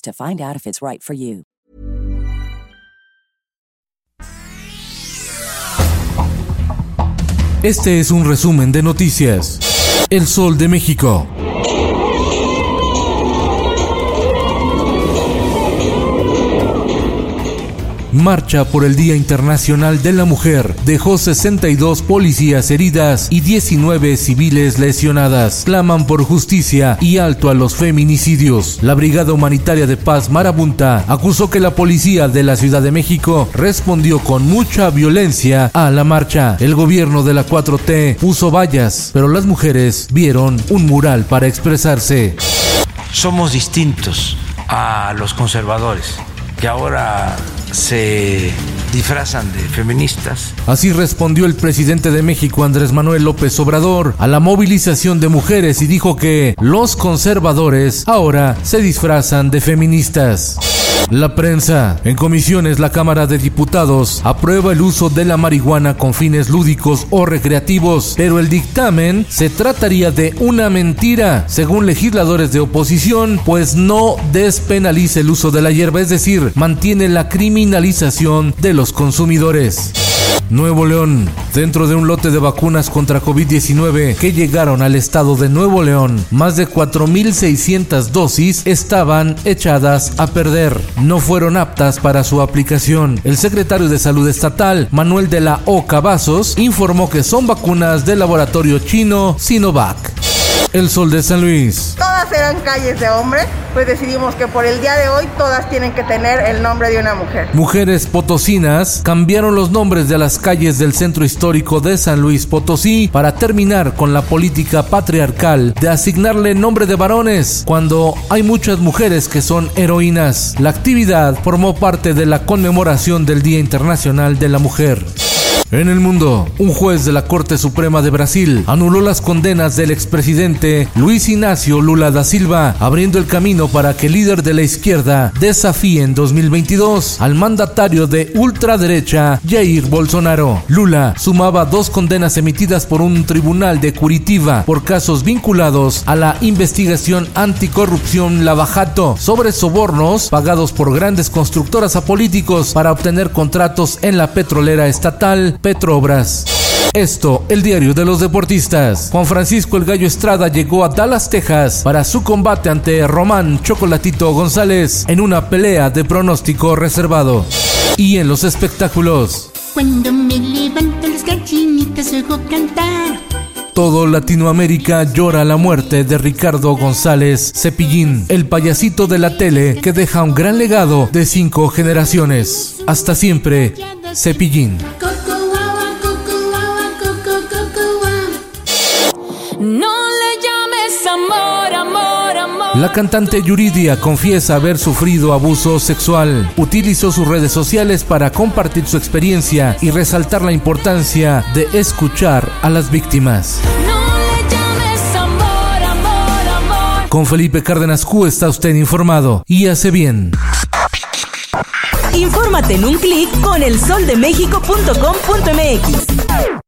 to find out if it's right for you. Este es un resumen de noticias. El Sol de México. Marcha por el Día Internacional de la Mujer dejó 62 policías heridas y 19 civiles lesionadas. Claman por justicia y alto a los feminicidios. La Brigada Humanitaria de Paz Marabunta acusó que la policía de la Ciudad de México respondió con mucha violencia a la marcha. El gobierno de la 4T puso vallas, pero las mujeres vieron un mural para expresarse. Somos distintos a los conservadores que ahora se disfrazan de feministas. Así respondió el presidente de México, Andrés Manuel López Obrador, a la movilización de mujeres y dijo que los conservadores ahora se disfrazan de feministas. La prensa. En comisiones, la Cámara de Diputados aprueba el uso de la marihuana con fines lúdicos o recreativos, pero el dictamen se trataría de una mentira, según legisladores de oposición, pues no despenaliza el uso de la hierba, es decir, mantiene la criminalización de los consumidores. Nuevo León, dentro de un lote de vacunas contra COVID-19 que llegaron al estado de Nuevo León, más de 4.600 dosis estaban echadas a perder. No fueron aptas para su aplicación. El secretario de Salud Estatal, Manuel de la O. Cavazos, informó que son vacunas del laboratorio chino Sinovac. El Sol de San Luis. Todas eran calles de hombre, pues decidimos que por el día de hoy todas tienen que tener el nombre de una mujer. Mujeres potosinas cambiaron los nombres de las calles del centro histórico de San Luis Potosí para terminar con la política patriarcal de asignarle nombre de varones cuando hay muchas mujeres que son heroínas. La actividad formó parte de la conmemoración del Día Internacional de la Mujer. En el mundo, un juez de la Corte Suprema de Brasil anuló las condenas del expresidente Luis Ignacio Lula da Silva, abriendo el camino para que el líder de la izquierda desafíe en 2022 al mandatario de ultraderecha Jair Bolsonaro. Lula sumaba dos condenas emitidas por un tribunal de Curitiba por casos vinculados a la investigación anticorrupción Lavajato sobre sobornos pagados por grandes constructoras a políticos para obtener contratos en la petrolera estatal Petrobras. Esto, el diario de los deportistas. Juan Francisco El Gallo Estrada llegó a Dallas, Texas, para su combate ante Román Chocolatito González en una pelea de pronóstico reservado. Y en los espectáculos. Cuando me levanto las gallinitas oigo cantar. Todo Latinoamérica llora la muerte de Ricardo González Cepillín, el payasito de la tele que deja un gran legado de cinco generaciones. Hasta siempre, Cepillín. La cantante Yuridia confiesa haber sufrido abuso sexual. Utilizó sus redes sociales para compartir su experiencia y resaltar la importancia de escuchar a las víctimas. No le llames amor, amor, amor. Con Felipe Cárdenas Q está usted informado y hace bien. Infórmate en un clic con elsoldemexico.com.mx.